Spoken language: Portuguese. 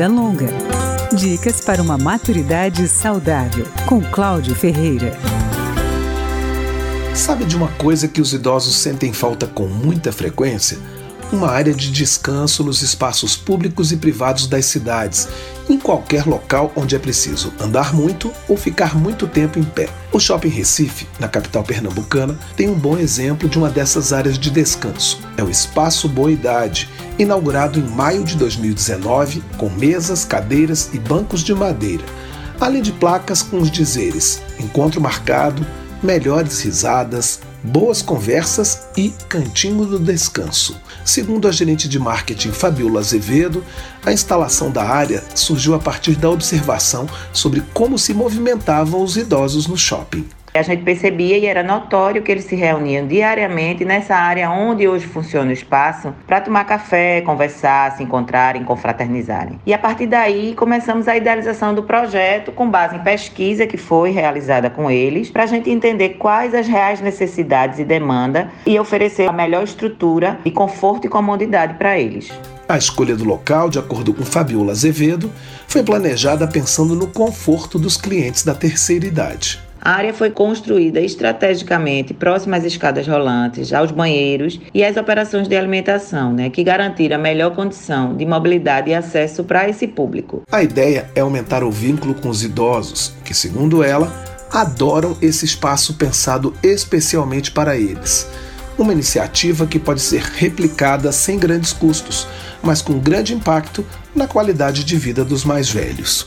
Vida Longa. Dicas para uma maturidade saudável, com Cláudio Ferreira. Sabe de uma coisa que os idosos sentem falta com muita frequência? Uma área de descanso nos espaços públicos e privados das cidades, em qualquer local onde é preciso andar muito ou ficar muito tempo em pé. O Shopping Recife, na capital pernambucana, tem um bom exemplo de uma dessas áreas de descanso. É o Espaço Boa Idade, inaugurado em maio de 2019, com mesas, cadeiras e bancos de madeira, além de placas com os dizeres: encontro marcado, melhores risadas, boas conversas e cantinho do descanso. Segundo a gerente de marketing Fabiola Azevedo, a instalação da área surgiu a partir da observação sobre como se movimentavam os idosos no shopping. A gente percebia e era notório que eles se reuniam diariamente nessa área onde hoje funciona o espaço para tomar café, conversar, se encontrarem, confraternizarem. E a partir daí começamos a idealização do projeto com base em pesquisa que foi realizada com eles para a gente entender quais as reais necessidades e demanda e oferecer a melhor estrutura e conforto e comodidade para eles. A escolha do local, de acordo com Fabiola Azevedo, foi planejada pensando no conforto dos clientes da terceira idade. A área foi construída estrategicamente próxima às escadas rolantes, aos banheiros e às operações de alimentação, né, que garantiram a melhor condição de mobilidade e acesso para esse público. A ideia é aumentar o vínculo com os idosos, que, segundo ela, adoram esse espaço pensado especialmente para eles. Uma iniciativa que pode ser replicada sem grandes custos, mas com grande impacto na qualidade de vida dos mais velhos.